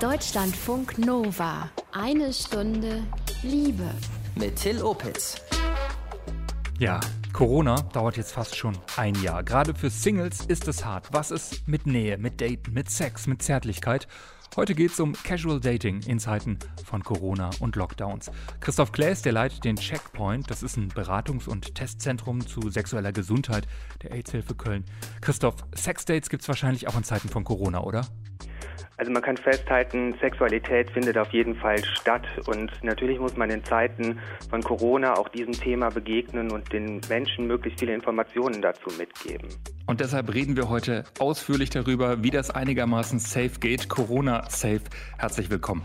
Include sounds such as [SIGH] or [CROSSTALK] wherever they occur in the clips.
Deutschlandfunk Nova. Eine Stunde Liebe. Mit Till Opitz. Ja, Corona dauert jetzt fast schon ein Jahr. Gerade für Singles ist es hart. Was ist mit Nähe, mit Daten, mit Sex, mit Zärtlichkeit? Heute geht es um Casual Dating in Zeiten von Corona und Lockdowns. Christoph Klaes, der leitet den Checkpoint. Das ist ein Beratungs- und Testzentrum zu sexueller Gesundheit der AIDS-Hilfe Köln. Christoph, Sexdates gibt es wahrscheinlich auch in Zeiten von Corona, oder? Also man kann festhalten, Sexualität findet auf jeden Fall statt und natürlich muss man in Zeiten von Corona auch diesem Thema begegnen und den Menschen möglichst viele Informationen dazu mitgeben. Und deshalb reden wir heute ausführlich darüber, wie das einigermaßen safe geht. Corona safe. Herzlich willkommen.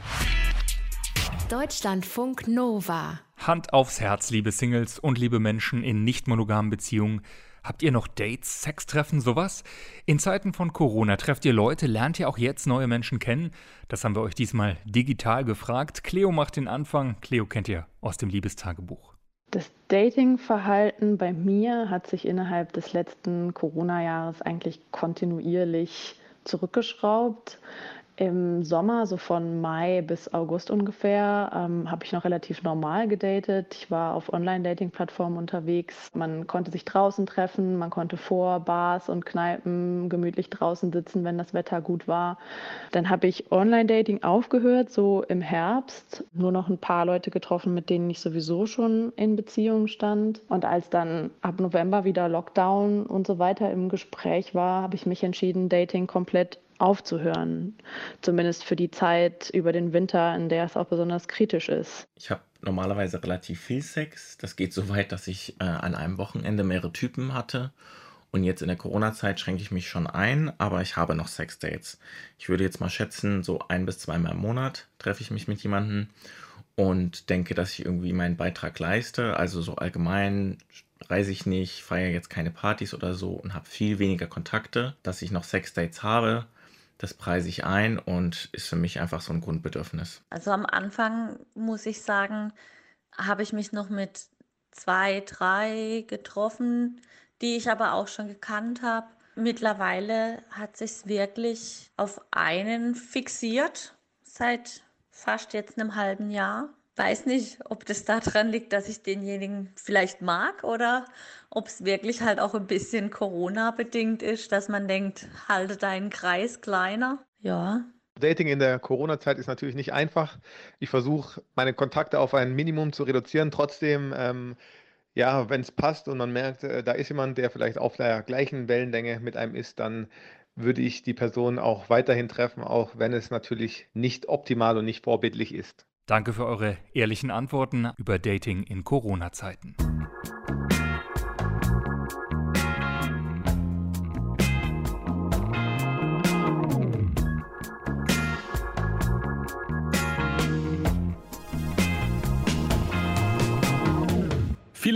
Deutschlandfunk Nova. Hand aufs Herz, liebe Singles und liebe Menschen in nicht monogamen Beziehungen. Habt ihr noch Dates, Sextreffen, sowas? In Zeiten von Corona trefft ihr Leute, lernt ihr auch jetzt neue Menschen kennen? Das haben wir euch diesmal digital gefragt. Cleo macht den Anfang. Cleo kennt ihr aus dem Liebestagebuch. Das Datingverhalten bei mir hat sich innerhalb des letzten Corona-Jahres eigentlich kontinuierlich zurückgeschraubt. Im Sommer, so von Mai bis August ungefähr, ähm, habe ich noch relativ normal gedatet. Ich war auf Online-Dating-Plattformen unterwegs. Man konnte sich draußen treffen, man konnte vor Bars und Kneipen gemütlich draußen sitzen, wenn das Wetter gut war. Dann habe ich Online-Dating aufgehört, so im Herbst. Nur noch ein paar Leute getroffen, mit denen ich sowieso schon in Beziehung stand. Und als dann ab November wieder Lockdown und so weiter im Gespräch war, habe ich mich entschieden, Dating komplett aufzuhören. Zumindest für die Zeit über den Winter, in der es auch besonders kritisch ist. Ich habe normalerweise relativ viel Sex. Das geht so weit, dass ich äh, an einem Wochenende mehrere Typen hatte. Und jetzt in der Corona-Zeit schränke ich mich schon ein, aber ich habe noch Sex-Dates. Ich würde jetzt mal schätzen, so ein bis zweimal im Monat treffe ich mich mit jemandem und denke, dass ich irgendwie meinen Beitrag leiste. Also so allgemein reise ich nicht, feiere jetzt keine Partys oder so und habe viel weniger Kontakte. Dass ich noch Sex-Dates habe, das preise ich ein und ist für mich einfach so ein Grundbedürfnis. Also am Anfang muss ich sagen, habe ich mich noch mit zwei, drei getroffen, die ich aber auch schon gekannt habe. Mittlerweile hat sich wirklich auf einen fixiert seit fast jetzt einem halben Jahr weiß nicht, ob das daran liegt, dass ich denjenigen vielleicht mag oder ob es wirklich halt auch ein bisschen Corona-bedingt ist, dass man denkt, halte deinen Kreis kleiner. Ja. Dating in der Corona-Zeit ist natürlich nicht einfach. Ich versuche, meine Kontakte auf ein Minimum zu reduzieren. Trotzdem, ähm, ja, wenn es passt und man merkt, äh, da ist jemand, der vielleicht auf der gleichen Wellenlänge mit einem ist, dann würde ich die Person auch weiterhin treffen, auch wenn es natürlich nicht optimal und nicht vorbildlich ist. Danke für eure ehrlichen Antworten über Dating in Corona-Zeiten.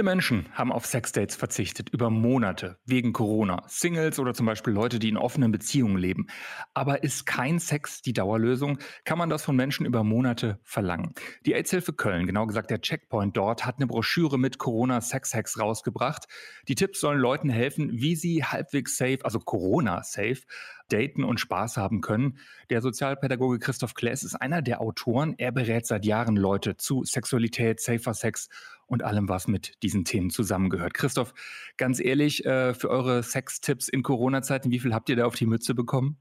Menschen haben auf Sexdates verzichtet, über Monate, wegen Corona. Singles oder zum Beispiel Leute, die in offenen Beziehungen leben. Aber ist kein Sex die Dauerlösung? Kann man das von Menschen über Monate verlangen? Die AIDS-Hilfe Köln, genau gesagt der Checkpoint dort, hat eine Broschüre mit Corona-Sex-Hacks rausgebracht. Die Tipps sollen Leuten helfen, wie sie halbwegs safe, also Corona-safe, daten und Spaß haben können. Der Sozialpädagoge Christoph Klaes ist einer der Autoren. Er berät seit Jahren Leute zu Sexualität, Safer Sex und allem, was mit diesen Themen zusammengehört. Christoph, ganz ehrlich, äh, für eure Sextipps in Corona-Zeiten, wie viel habt ihr da auf die Mütze bekommen?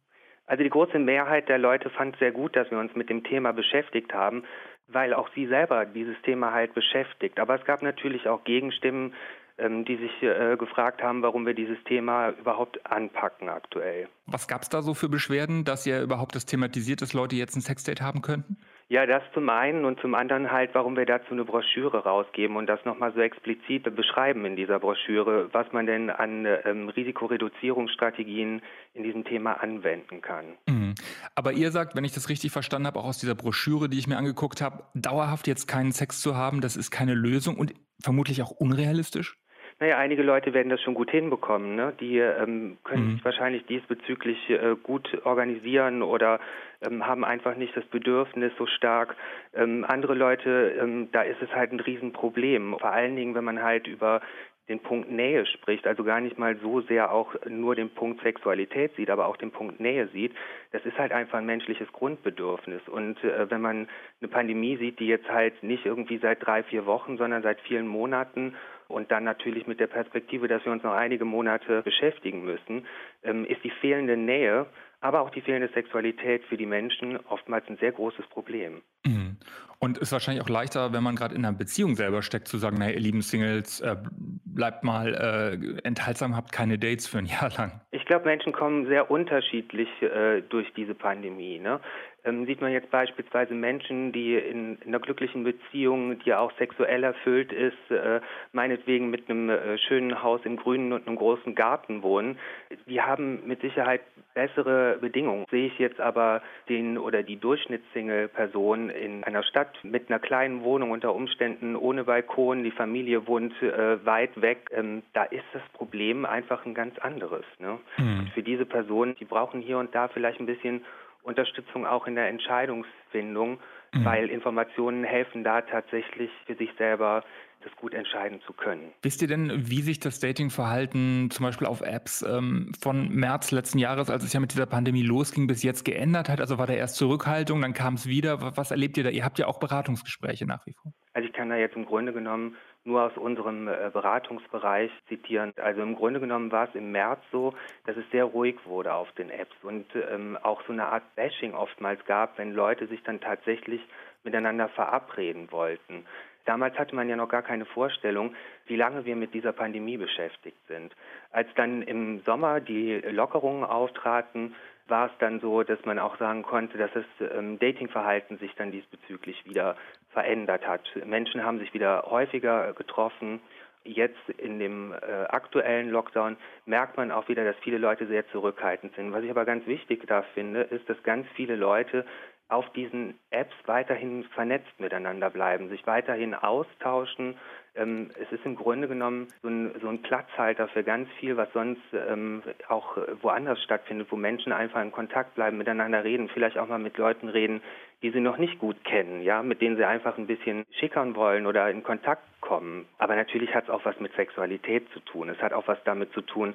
Also die große Mehrheit der Leute fand es sehr gut, dass wir uns mit dem Thema beschäftigt haben, weil auch sie selber dieses Thema halt beschäftigt. Aber es gab natürlich auch Gegenstimmen, ähm, die sich äh, gefragt haben, warum wir dieses Thema überhaupt anpacken aktuell. Was gab es da so für Beschwerden, dass ihr überhaupt das thematisiert, dass Leute jetzt ein Sexdate haben könnten? Ja, das zum einen und zum anderen halt, warum wir dazu eine Broschüre rausgeben und das nochmal so explizit beschreiben in dieser Broschüre, was man denn an ähm, Risikoreduzierungsstrategien in diesem Thema anwenden kann. Mhm. Aber ihr sagt, wenn ich das richtig verstanden habe, auch aus dieser Broschüre, die ich mir angeguckt habe, dauerhaft jetzt keinen Sex zu haben, das ist keine Lösung und vermutlich auch unrealistisch? Naja, einige Leute werden das schon gut hinbekommen. Ne? Die ähm, können mhm. sich wahrscheinlich diesbezüglich äh, gut organisieren oder ähm, haben einfach nicht das Bedürfnis so stark. Ähm, andere Leute, ähm, da ist es halt ein Riesenproblem. Vor allen Dingen, wenn man halt über den Punkt Nähe spricht, also gar nicht mal so sehr auch nur den Punkt Sexualität sieht, aber auch den Punkt Nähe sieht, das ist halt einfach ein menschliches Grundbedürfnis. Und äh, wenn man eine Pandemie sieht, die jetzt halt nicht irgendwie seit drei, vier Wochen, sondern seit vielen Monaten und dann natürlich mit der Perspektive, dass wir uns noch einige Monate beschäftigen müssen, ähm, ist die fehlende Nähe, aber auch die fehlende Sexualität für die Menschen oftmals ein sehr großes Problem. Mhm. Und ist wahrscheinlich auch leichter, wenn man gerade in einer Beziehung selber steckt, zu sagen, naja, ihr lieben Singles, äh, bleibt mal äh, enthaltsam, habt keine Dates für ein Jahr lang. Ich glaube, Menschen kommen sehr unterschiedlich äh, durch diese Pandemie. Ne? Ähm, sieht man jetzt beispielsweise Menschen, die in, in, einer glücklichen Beziehung, die auch sexuell erfüllt ist, äh, meinetwegen mit einem äh, schönen Haus im Grünen und einem großen Garten wohnen, die haben mit Sicherheit bessere Bedingungen. Sehe ich jetzt aber den oder die Durchschnittssingle-Person in einer Stadt mit einer kleinen Wohnung unter Umständen ohne Balkon, die Familie wohnt äh, weit weg, ähm, da ist das Problem einfach ein ganz anderes. Ne? Mhm. für diese Personen, die brauchen hier und da vielleicht ein bisschen Unterstützung auch in der Entscheidungsfindung, mhm. weil Informationen helfen da tatsächlich für sich selber das gut entscheiden zu können. Wisst ihr denn, wie sich das Datingverhalten zum Beispiel auf Apps ähm, von März letzten Jahres, als es ja mit dieser Pandemie losging, bis jetzt geändert hat? Also war da erst Zurückhaltung, dann kam es wieder. Was erlebt ihr da? Ihr habt ja auch Beratungsgespräche nach wie vor. Also ich kann da jetzt im Grunde genommen nur aus unserem äh, Beratungsbereich zitieren. Also im Grunde genommen war es im März so, dass es sehr ruhig wurde auf den Apps und ähm, auch so eine Art Bashing oftmals gab, wenn Leute sich dann tatsächlich miteinander verabreden wollten. Damals hatte man ja noch gar keine Vorstellung, wie lange wir mit dieser Pandemie beschäftigt sind. Als dann im Sommer die Lockerungen auftraten, war es dann so, dass man auch sagen konnte, dass das ähm, Datingverhalten sich dann diesbezüglich wieder verändert hat. Menschen haben sich wieder häufiger getroffen. Jetzt in dem äh, aktuellen Lockdown merkt man auch wieder, dass viele Leute sehr zurückhaltend sind. Was ich aber ganz wichtig da finde, ist, dass ganz viele Leute auf diesen Apps weiterhin vernetzt miteinander bleiben, sich weiterhin austauschen. Ähm, es ist im Grunde genommen so ein, so ein, Platzhalter für ganz viel, was sonst ähm, auch woanders stattfindet, wo Menschen einfach in Kontakt bleiben, miteinander reden, vielleicht auch mal mit Leuten reden, die sie noch nicht gut kennen, ja, mit denen sie einfach ein bisschen schickern wollen oder in Kontakt kommen. Aber natürlich hat es auch was mit Sexualität zu tun. Es hat auch was damit zu tun,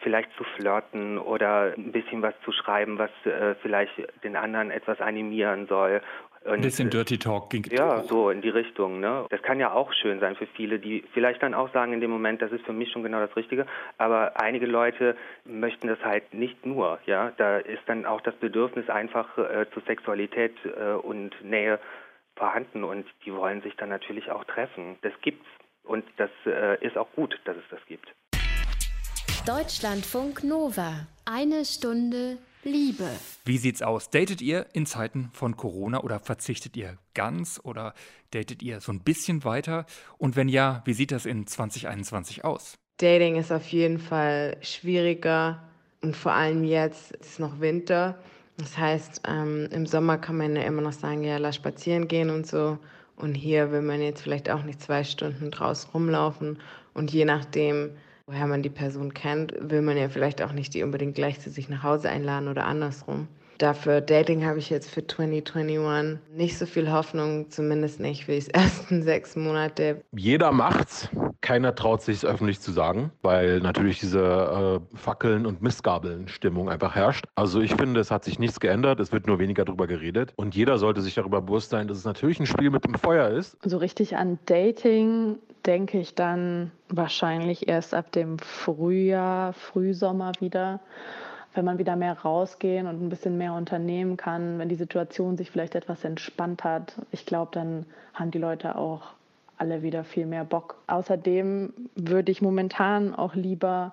vielleicht zu flirten oder ein bisschen was zu schreiben, was äh, vielleicht den anderen etwas animieren soll ein bisschen Dirty Talk ging. Ja, so in die Richtung. Ne? Das kann ja auch schön sein für viele, die vielleicht dann auch sagen in dem Moment, das ist für mich schon genau das Richtige. Aber einige Leute möchten das halt nicht nur. Ja, da ist dann auch das Bedürfnis einfach äh, zur Sexualität äh, und Nähe vorhanden und die wollen sich dann natürlich auch treffen. Das gibt's und das äh, ist auch gut, dass es das gibt. Deutschlandfunk Nova. Eine Stunde Liebe. Wie sieht's aus? Datet ihr in Zeiten von Corona oder verzichtet ihr ganz oder datet ihr so ein bisschen weiter? Und wenn ja, wie sieht das in 2021 aus? Dating ist auf jeden Fall schwieriger und vor allem jetzt ist noch Winter. Das heißt, ähm, im Sommer kann man ja immer noch sagen, ja, lass spazieren gehen und so. Und hier will man jetzt vielleicht auch nicht zwei Stunden draußen rumlaufen. Und je nachdem, woher man die Person kennt, will man ja vielleicht auch nicht die unbedingt gleich zu sich nach Hause einladen oder andersrum. Dafür Dating habe ich jetzt für 2021 nicht so viel Hoffnung, zumindest nicht für die [LAUGHS] ersten sechs Monate. Jeder macht's. Keiner traut sich es öffentlich zu sagen, weil natürlich diese äh, Fackeln- und Mistgabeln-Stimmung einfach herrscht. Also ich finde, es hat sich nichts geändert, es wird nur weniger darüber geredet. Und jeder sollte sich darüber bewusst sein, dass es natürlich ein Spiel mit dem Feuer ist. So richtig an Dating denke ich dann wahrscheinlich erst ab dem Frühjahr, Frühsommer wieder, wenn man wieder mehr rausgehen und ein bisschen mehr unternehmen kann, wenn die Situation sich vielleicht etwas entspannt hat. Ich glaube, dann haben die Leute auch alle wieder viel mehr Bock. Außerdem würde ich momentan auch lieber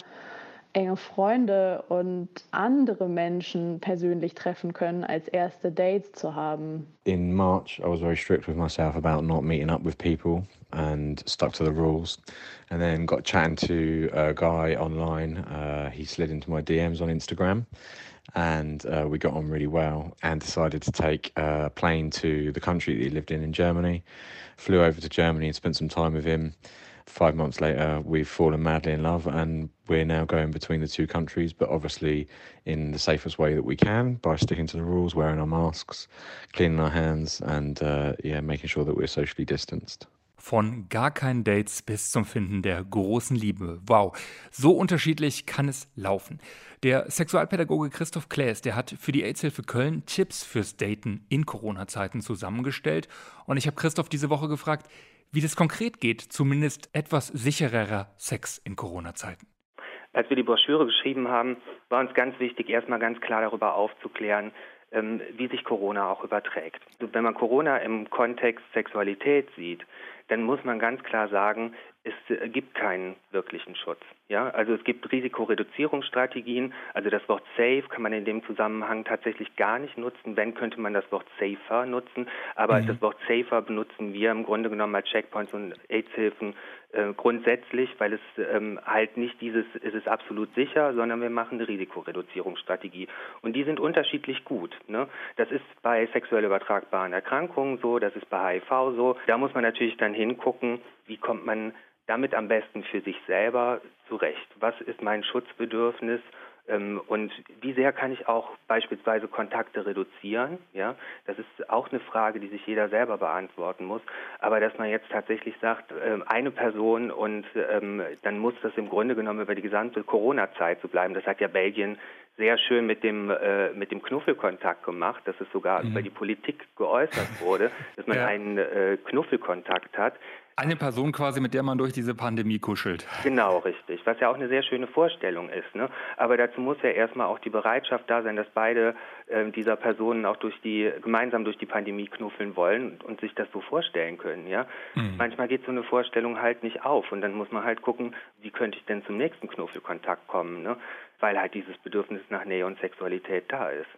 enge Freunde und andere Menschen persönlich treffen können, als erste Dates zu haben. In March, I was very strict with myself about not meeting up with people and stuck to the rules. And then got chatting to a guy online. Uh, he slid into my DMs on Instagram. and uh, we got on really well and decided to take a plane to the country that he lived in in Germany. Flew over to Germany and spent some time with him. Five months later, we've fallen madly in love, and we're now going between the two countries, but obviously in the safest way that we can by sticking to the rules, wearing our masks, cleaning our hands, and uh, yeah, making sure that we're socially distanced. Von gar keinen Dates bis zum Finden der großen Liebe. Wow, so unterschiedlich kann es laufen. Der Sexualpädagoge Christoph Klaes, der hat für die AIDS-Hilfe Köln Tipps fürs Daten in Corona-Zeiten zusammengestellt. Und ich habe Christoph diese Woche gefragt, wie das konkret geht, zumindest etwas sichererer Sex in Corona-Zeiten. Als wir die Broschüre geschrieben haben, war uns ganz wichtig, erstmal ganz klar darüber aufzuklären, ähm, wie sich Corona auch überträgt. Wenn man Corona im Kontext Sexualität sieht, dann muss man ganz klar sagen, es äh, gibt keinen wirklichen Schutz. Ja, also es gibt Risikoreduzierungsstrategien. Also das Wort safe kann man in dem Zusammenhang tatsächlich gar nicht nutzen. Wenn könnte man das Wort safer nutzen. Aber mhm. das Wort safer benutzen wir im Grunde genommen als Checkpoints und AIDS-Hilfen äh, grundsätzlich, weil es ähm, halt nicht dieses, ist es absolut sicher, sondern wir machen eine Risikoreduzierungsstrategie. Und die sind unterschiedlich gut. Ne? Das ist bei sexuell übertragbaren Erkrankungen so, das ist bei HIV so. Da muss man natürlich dann hingucken, wie kommt man damit am besten für sich selber zurecht? Was ist mein Schutzbedürfnis? Ähm, und wie sehr kann ich auch beispielsweise Kontakte reduzieren? Ja, das ist auch eine Frage, die sich jeder selber beantworten muss. Aber dass man jetzt tatsächlich sagt, ähm, eine Person und ähm, dann muss das im Grunde genommen über die gesamte Corona-Zeit so bleiben. Das hat ja Belgien sehr schön mit dem äh, mit dem Knuffelkontakt gemacht, dass es sogar mhm. über die Politik geäußert wurde, dass man ja. einen äh, Knuffelkontakt hat. Eine Person quasi, mit der man durch diese Pandemie kuschelt. Genau, richtig. Was ja auch eine sehr schöne Vorstellung ist. Ne? Aber dazu muss ja erstmal auch die Bereitschaft da sein, dass beide äh, dieser Personen auch durch die, gemeinsam durch die Pandemie knuffeln wollen und, und sich das so vorstellen können. Ja? Mhm. Manchmal geht so eine Vorstellung halt nicht auf und dann muss man halt gucken, wie könnte ich denn zum nächsten Knuffelkontakt kommen, ne? weil halt dieses Bedürfnis nach Nähe und Sexualität da ist.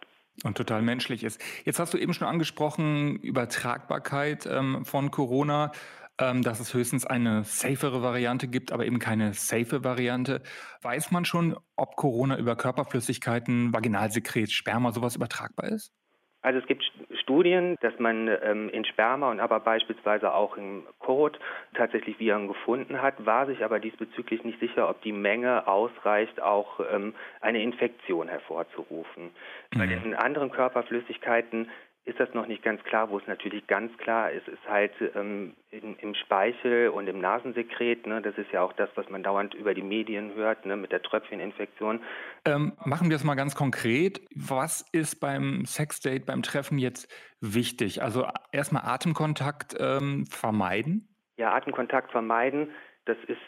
Und total menschlich ist. Jetzt hast du eben schon angesprochen, Übertragbarkeit ähm, von Corona ähm, dass es höchstens eine safere Variante gibt, aber eben keine safe Variante. Weiß man schon, ob Corona über Körperflüssigkeiten, Vaginalsekret, Sperma sowas übertragbar ist? Also es gibt Studien, dass man ähm, in Sperma und aber beispielsweise auch im Kot tatsächlich Viren gefunden hat, war sich aber diesbezüglich nicht sicher, ob die Menge ausreicht, auch ähm, eine Infektion hervorzurufen. Mhm. Bei den anderen Körperflüssigkeiten ist das noch nicht ganz klar. Wo es natürlich ganz klar ist, ist halt ähm, in, im Speichel und im Nasensekret. Ne? Das ist ja auch das, was man dauernd über die Medien hört, ne? mit der Tröpfcheninfektion. Ähm, machen wir es mal ganz konkret. Was ist beim Sexdate, beim Treffen jetzt wichtig? Also erstmal Atemkontakt ähm, vermeiden? Ja, Atemkontakt vermeiden. Das ist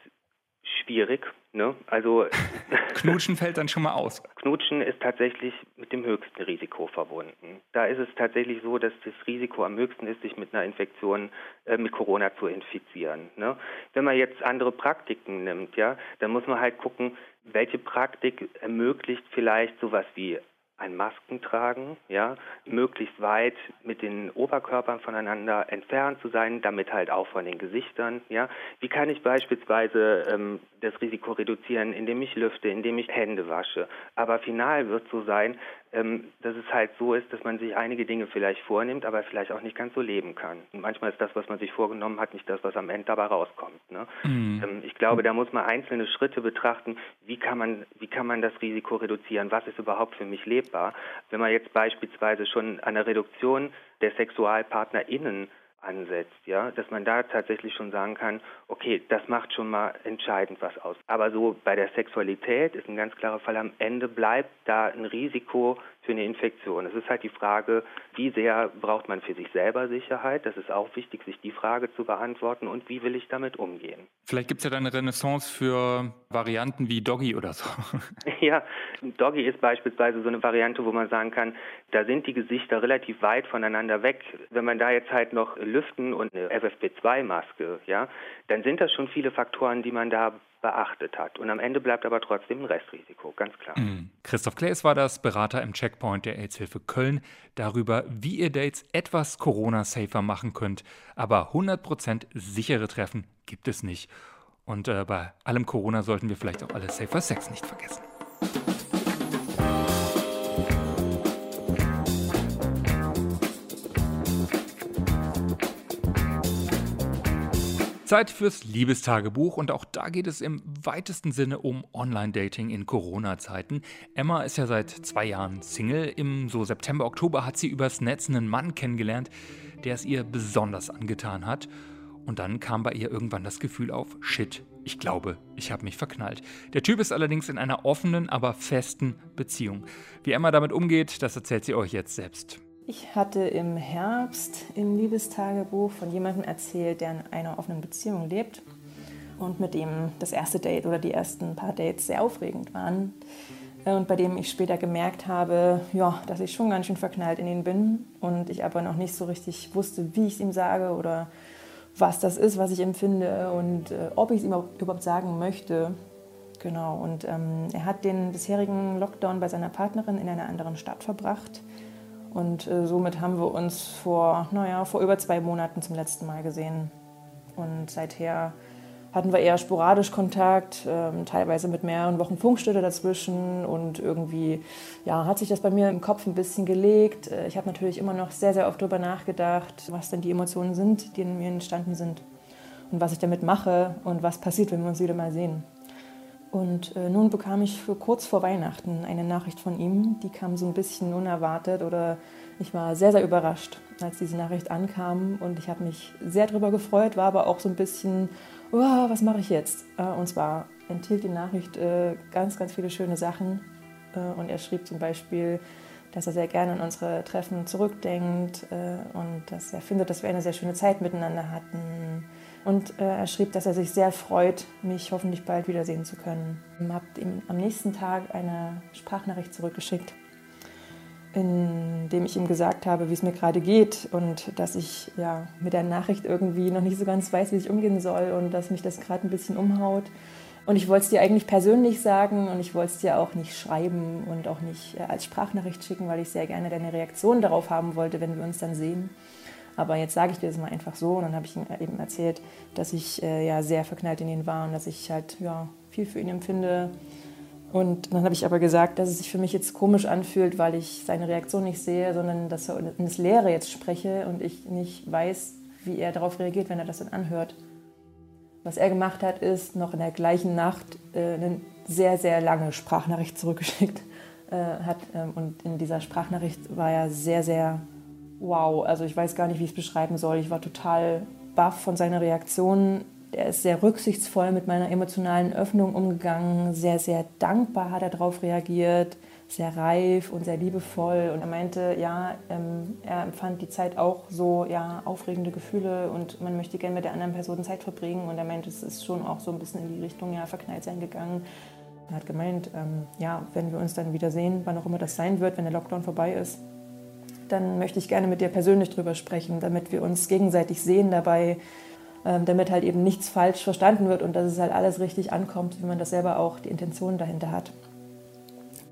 schwierig. Ne? Also [LAUGHS] [LAUGHS] Knutschen fällt dann schon mal aus. Knutschen ist tatsächlich mit dem höchsten Risiko verbunden. Da ist es tatsächlich so, dass das Risiko am höchsten ist, sich mit einer Infektion äh, mit Corona zu infizieren. Ne? Wenn man jetzt andere Praktiken nimmt, ja, dann muss man halt gucken, welche Praktik ermöglicht vielleicht sowas wie ein Masken tragen, ja, möglichst weit mit den Oberkörpern voneinander entfernt zu sein, damit halt auch von den Gesichtern, ja. Wie kann ich beispielsweise ähm, das Risiko reduzieren, indem ich lüfte, indem ich Hände wasche? Aber final wird so sein, dass es halt so ist, dass man sich einige Dinge vielleicht vornimmt, aber vielleicht auch nicht ganz so leben kann. Und manchmal ist das, was man sich vorgenommen hat, nicht das, was am Ende dabei rauskommt. Ne? Mhm. Ähm, ich glaube, da muss man einzelne Schritte betrachten. Wie kann man, wie kann man das Risiko reduzieren? Was ist überhaupt für mich lebbar? Wenn man jetzt beispielsweise schon an der Reduktion der SexualpartnerInnen ansetzt, ja, dass man da tatsächlich schon sagen kann, okay, das macht schon mal entscheidend was aus. Aber so bei der Sexualität ist ein ganz klarer Fall, am Ende bleibt da ein Risiko für eine Infektion. Es ist halt die Frage, wie sehr braucht man für sich selber Sicherheit? Das ist auch wichtig, sich die Frage zu beantworten und wie will ich damit umgehen? Vielleicht gibt es ja da eine Renaissance für Varianten wie Doggy oder so. [LAUGHS] [LAUGHS] Ja, Doggy ist beispielsweise so eine Variante, wo man sagen kann, da sind die Gesichter relativ weit voneinander weg. Wenn man da jetzt halt noch lüften und eine FFP2-Maske, ja, dann sind das schon viele Faktoren, die man da beachtet hat. Und am Ende bleibt aber trotzdem ein Restrisiko, ganz klar. Mhm. Christoph Klaes war das, Berater im Checkpoint der AIDS-Hilfe Köln, darüber, wie ihr Dates etwas Corona-safer machen könnt. Aber 100% sichere Treffen gibt es nicht. Und äh, bei allem Corona sollten wir vielleicht auch alle Safer Sex nicht vergessen. Zeit fürs Liebestagebuch und auch da geht es im weitesten Sinne um Online-Dating in Corona-Zeiten. Emma ist ja seit zwei Jahren Single. Im so September, Oktober hat sie übers Netz einen Mann kennengelernt, der es ihr besonders angetan hat. Und dann kam bei ihr irgendwann das Gefühl auf, shit, ich glaube, ich habe mich verknallt. Der Typ ist allerdings in einer offenen, aber festen Beziehung. Wie Emma damit umgeht, das erzählt sie euch jetzt selbst. Ich hatte im Herbst im Liebestagebuch von jemandem erzählt, der in einer offenen Beziehung lebt und mit dem das erste Date oder die ersten paar Dates sehr aufregend waren. Äh, und bei dem ich später gemerkt habe, ja, dass ich schon ganz schön verknallt in ihn bin und ich aber noch nicht so richtig wusste, wie ich es ihm sage oder was das ist, was ich empfinde und äh, ob ich es ihm überhaupt sagen möchte. Genau, und ähm, er hat den bisherigen Lockdown bei seiner Partnerin in einer anderen Stadt verbracht. Und äh, somit haben wir uns vor, naja, vor über zwei Monaten zum letzten Mal gesehen. Und seither hatten wir eher sporadisch Kontakt, ähm, teilweise mit mehreren Wochen Funkstille dazwischen und irgendwie ja, hat sich das bei mir im Kopf ein bisschen gelegt. Äh, ich habe natürlich immer noch sehr, sehr oft darüber nachgedacht, was denn die Emotionen sind, die in mir entstanden sind und was ich damit mache und was passiert, wenn wir uns wieder mal sehen. Und äh, nun bekam ich für kurz vor Weihnachten eine Nachricht von ihm, die kam so ein bisschen unerwartet oder ich war sehr, sehr überrascht, als diese Nachricht ankam und ich habe mich sehr darüber gefreut, war aber auch so ein bisschen oh, was mache ich jetzt? Äh, und zwar enthielt die Nachricht äh, ganz, ganz viele schöne Sachen. Äh, und er schrieb zum Beispiel, dass er sehr gerne an unsere Treffen zurückdenkt und dass er findet, dass wir eine sehr schöne Zeit miteinander hatten. Und er schrieb, dass er sich sehr freut, mich hoffentlich bald wiedersehen zu können. Ich habe ihm am nächsten Tag eine Sprachnachricht zurückgeschickt in dem ich ihm gesagt habe, wie es mir gerade geht und dass ich ja mit der Nachricht irgendwie noch nicht so ganz weiß, wie ich umgehen soll und dass mich das gerade ein bisschen umhaut. Und ich wollte es dir eigentlich persönlich sagen und ich wollte es dir auch nicht schreiben und auch nicht äh, als Sprachnachricht schicken, weil ich sehr gerne deine Reaktion darauf haben wollte, wenn wir uns dann sehen. Aber jetzt sage ich dir das mal einfach so und dann habe ich ihm eben erzählt, dass ich äh, ja sehr verknallt in ihn war und dass ich halt ja viel für ihn empfinde und dann habe ich aber gesagt, dass es sich für mich jetzt komisch anfühlt, weil ich seine Reaktion nicht sehe, sondern dass er in das Leere jetzt spreche und ich nicht weiß, wie er darauf reagiert, wenn er das dann anhört. Was er gemacht hat, ist noch in der gleichen Nacht äh, eine sehr, sehr lange Sprachnachricht zurückgeschickt. Äh, hat, ähm, und in dieser Sprachnachricht war er sehr, sehr wow. Also ich weiß gar nicht, wie ich es beschreiben soll. Ich war total baff von seiner Reaktion er ist sehr rücksichtsvoll mit meiner emotionalen Öffnung umgegangen, sehr, sehr dankbar hat er darauf reagiert, sehr reif und sehr liebevoll. Und er meinte, ja, ähm, er empfand die Zeit auch so, ja, aufregende Gefühle und man möchte gerne mit der anderen Person Zeit verbringen. Und er meinte, es ist schon auch so ein bisschen in die Richtung, ja, verknallt sein gegangen. Er hat gemeint, ähm, ja, wenn wir uns dann wieder sehen, wann auch immer das sein wird, wenn der Lockdown vorbei ist, dann möchte ich gerne mit dir persönlich drüber sprechen, damit wir uns gegenseitig sehen dabei, ähm, damit halt eben nichts falsch verstanden wird und dass es halt alles richtig ankommt, wie man das selber auch die Intention dahinter hat.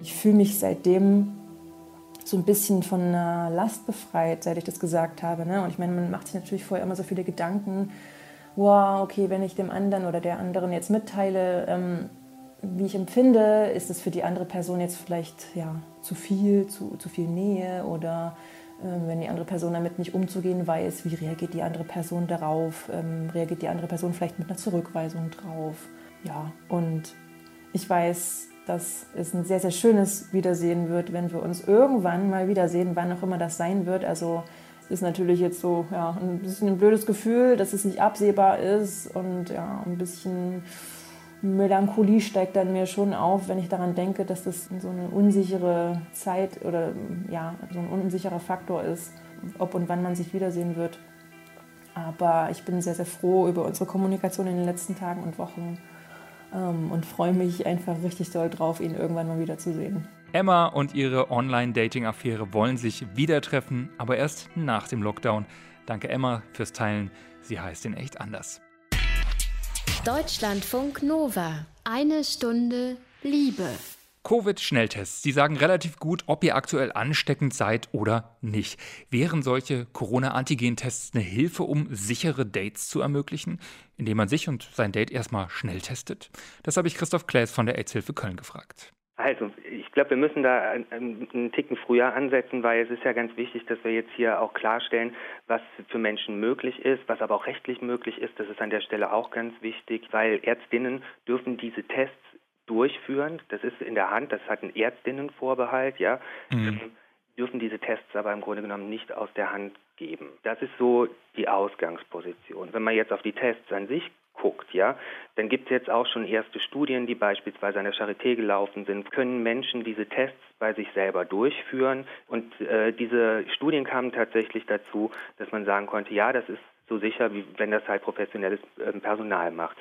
Ich fühle mich seitdem so ein bisschen von einer Last befreit, seit ich das gesagt habe. Ne? Und ich meine, man macht sich natürlich vorher immer so viele Gedanken, wow, okay, wenn ich dem anderen oder der anderen jetzt mitteile, ähm, wie ich empfinde, ist es für die andere Person jetzt vielleicht ja, zu viel, zu, zu viel Nähe oder ähm, wenn die andere Person damit nicht umzugehen weiß, wie reagiert die andere Person darauf? Ähm, reagiert die andere Person vielleicht mit einer Zurückweisung drauf? Ja, und ich weiß, dass es ein sehr, sehr schönes Wiedersehen wird, wenn wir uns irgendwann mal wiedersehen, wann auch immer das sein wird. Also ist natürlich jetzt so ja, ein bisschen ein blödes Gefühl, dass es nicht absehbar ist und ja, ein bisschen Melancholie steigt dann mir schon auf, wenn ich daran denke, dass das so eine unsichere Zeit oder ja, so ein unsicherer Faktor ist, ob und wann man sich wiedersehen wird. Aber ich bin sehr, sehr froh über unsere Kommunikation in den letzten Tagen und Wochen ähm, und freue mich einfach richtig doll drauf, ihn irgendwann mal wiederzusehen. Emma und ihre Online-Dating-Affäre wollen sich wieder treffen, aber erst nach dem Lockdown. Danke Emma fürs Teilen. Sie heißt in echt anders. Deutschlandfunk Nova. Eine Stunde Liebe. Covid-Schnelltests. Sie sagen relativ gut, ob ihr aktuell ansteckend seid oder nicht. Wären solche Corona-Antigen-Tests eine Hilfe, um sichere Dates zu ermöglichen, indem man sich und sein Date erstmal schnell testet? Das habe ich Christoph Klaes von der AIDS-Hilfe Köln gefragt. Also, ich glaube, wir müssen da einen Ticken früher ansetzen, weil es ist ja ganz wichtig, dass wir jetzt hier auch klarstellen, was für Menschen möglich ist, was aber auch rechtlich möglich ist. Das ist an der Stelle auch ganz wichtig, weil Ärztinnen dürfen diese Tests durchführen. Das ist in der Hand, das hat ein Ärztinnenvorbehalt, ja. Mhm. dürfen diese Tests aber im Grunde genommen nicht aus der Hand geben. Das ist so die Ausgangsposition. Wenn man jetzt auf die Tests an sich guckt, ja, dann gibt es jetzt auch schon erste Studien, die beispielsweise an der Charité gelaufen sind, können Menschen diese Tests bei sich selber durchführen. Und äh, diese Studien kamen tatsächlich dazu, dass man sagen konnte, ja, das ist so sicher, wie wenn das halt professionelles äh, Personal macht.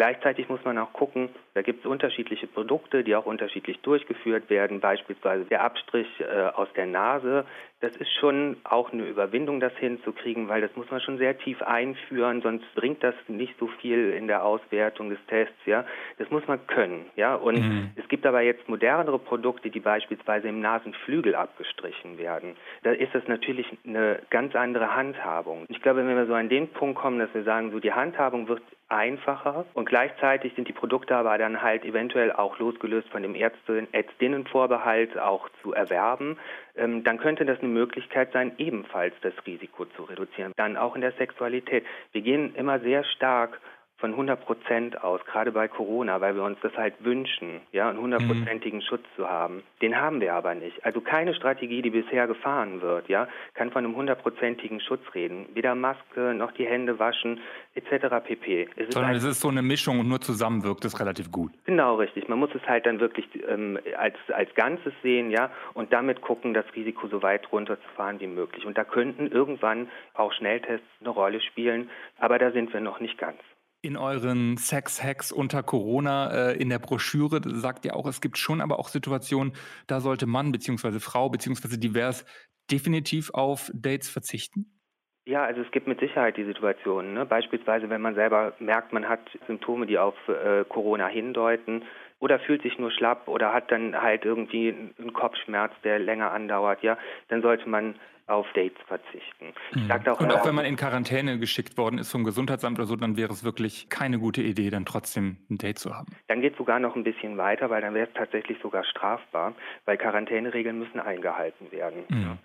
Gleichzeitig muss man auch gucken, da gibt es unterschiedliche Produkte, die auch unterschiedlich durchgeführt werden. Beispielsweise der Abstrich äh, aus der Nase. Das ist schon auch eine Überwindung, das hinzukriegen, weil das muss man schon sehr tief einführen, sonst bringt das nicht so viel in der Auswertung des Tests. Ja, das muss man können. Ja, und mhm. es gibt aber jetzt modernere Produkte, die beispielsweise im Nasenflügel abgestrichen werden. Da ist das natürlich eine ganz andere Handhabung. Ich glaube, wenn wir so an den Punkt kommen, dass wir sagen, so die Handhabung wird einfacher und gleichzeitig sind die Produkte aber dann halt eventuell auch losgelöst von dem Ärztinnenvorbehalt auch zu erwerben, ähm, dann könnte das eine Möglichkeit sein, ebenfalls das Risiko zu reduzieren. Dann auch in der Sexualität. Wir gehen immer sehr stark von 100 Prozent aus, gerade bei Corona, weil wir uns das halt wünschen, ja, einen hundertprozentigen mhm. Schutz zu haben. Den haben wir aber nicht. Also keine Strategie, die bisher gefahren wird, ja, kann von einem hundertprozentigen Schutz reden. Weder Maske noch die Hände waschen etc. pp. Es Sondern es ist so eine Mischung und nur zusammen wirkt es relativ gut. Genau, richtig. Man muss es halt dann wirklich ähm, als, als Ganzes sehen, ja, und damit gucken, das Risiko so weit runterzufahren wie möglich. Und da könnten irgendwann auch Schnelltests eine Rolle spielen, aber da sind wir noch nicht ganz. In euren Sex-Hacks unter Corona äh, in der Broschüre sagt ihr auch, es gibt schon aber auch Situationen, da sollte Mann bzw. Frau bzw. divers definitiv auf Dates verzichten? Ja, also es gibt mit Sicherheit die Situationen. Ne? Beispielsweise, wenn man selber merkt, man hat Symptome, die auf äh, Corona hindeuten, oder fühlt sich nur schlapp oder hat dann halt irgendwie einen Kopfschmerz, der länger andauert, ja, dann sollte man auf Dates verzichten. Mhm. Auch und auch wenn man in Quarantäne geschickt worden ist vom Gesundheitsamt oder so, dann wäre es wirklich keine gute Idee, dann trotzdem ein Date zu haben. Dann geht es sogar noch ein bisschen weiter, weil dann wäre es tatsächlich sogar strafbar, weil Quarantäneregeln müssen eingehalten werden. Mhm.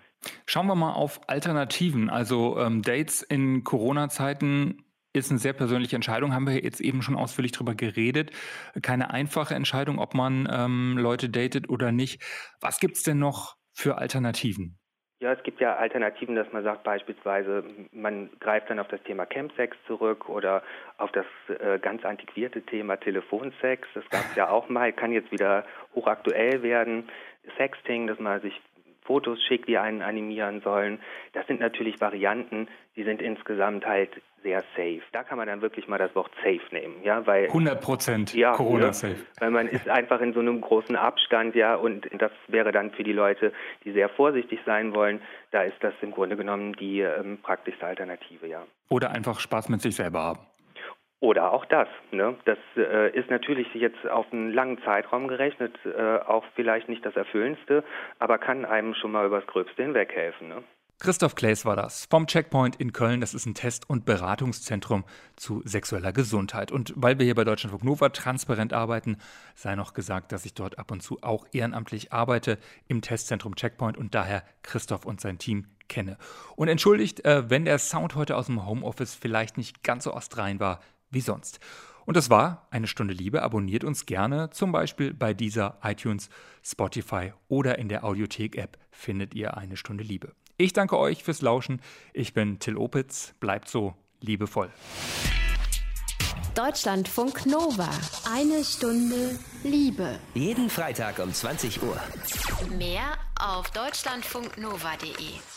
Schauen wir mal auf Alternativen. Also ähm, Dates in Corona-Zeiten ist eine sehr persönliche Entscheidung, haben wir jetzt eben schon ausführlich darüber geredet. Keine einfache Entscheidung, ob man ähm, Leute datet oder nicht. Was gibt es denn noch für Alternativen? Ja, es gibt ja Alternativen, dass man sagt beispielsweise, man greift dann auf das Thema Campsex zurück oder auf das äh, ganz antiquierte Thema Telefonsex. Das gab es ja auch mal, kann jetzt wieder hochaktuell werden. Sexting, dass man sich Fotos schickt, die einen animieren sollen. Das sind natürlich Varianten, die sind insgesamt halt sehr safe. Da kann man dann wirklich mal das Wort safe nehmen, ja, weil 100 Prozent ja, Corona safe. Weil man ist einfach in so einem großen Abstand, ja, und das wäre dann für die Leute, die sehr vorsichtig sein wollen, da ist das im Grunde genommen die ähm, praktischste Alternative, ja. Oder einfach Spaß mit sich selber haben. Oder auch das. Ne? Das äh, ist natürlich jetzt auf einen langen Zeitraum gerechnet, äh, auch vielleicht nicht das Erfüllendste, aber kann einem schon mal übers Gröbste hinweg helfen. Ne? Christoph Klaes war das vom Checkpoint in Köln. Das ist ein Test- und Beratungszentrum zu sexueller Gesundheit. Und weil wir hier bei Deutschlandfunk Nova transparent arbeiten, sei noch gesagt, dass ich dort ab und zu auch ehrenamtlich arbeite im Testzentrum Checkpoint und daher Christoph und sein Team kenne. Und entschuldigt, äh, wenn der Sound heute aus dem Homeoffice vielleicht nicht ganz so ostrein war wie sonst. Und das war eine Stunde Liebe. Abonniert uns gerne, zum Beispiel bei dieser iTunes, Spotify oder in der Audiothek-App findet ihr eine Stunde Liebe. Ich danke euch fürs Lauschen. Ich bin Till Opitz. Bleibt so liebevoll. Deutschlandfunk Nova. Eine Stunde Liebe. Jeden Freitag um 20 Uhr. Mehr auf deutschlandfunknova.de.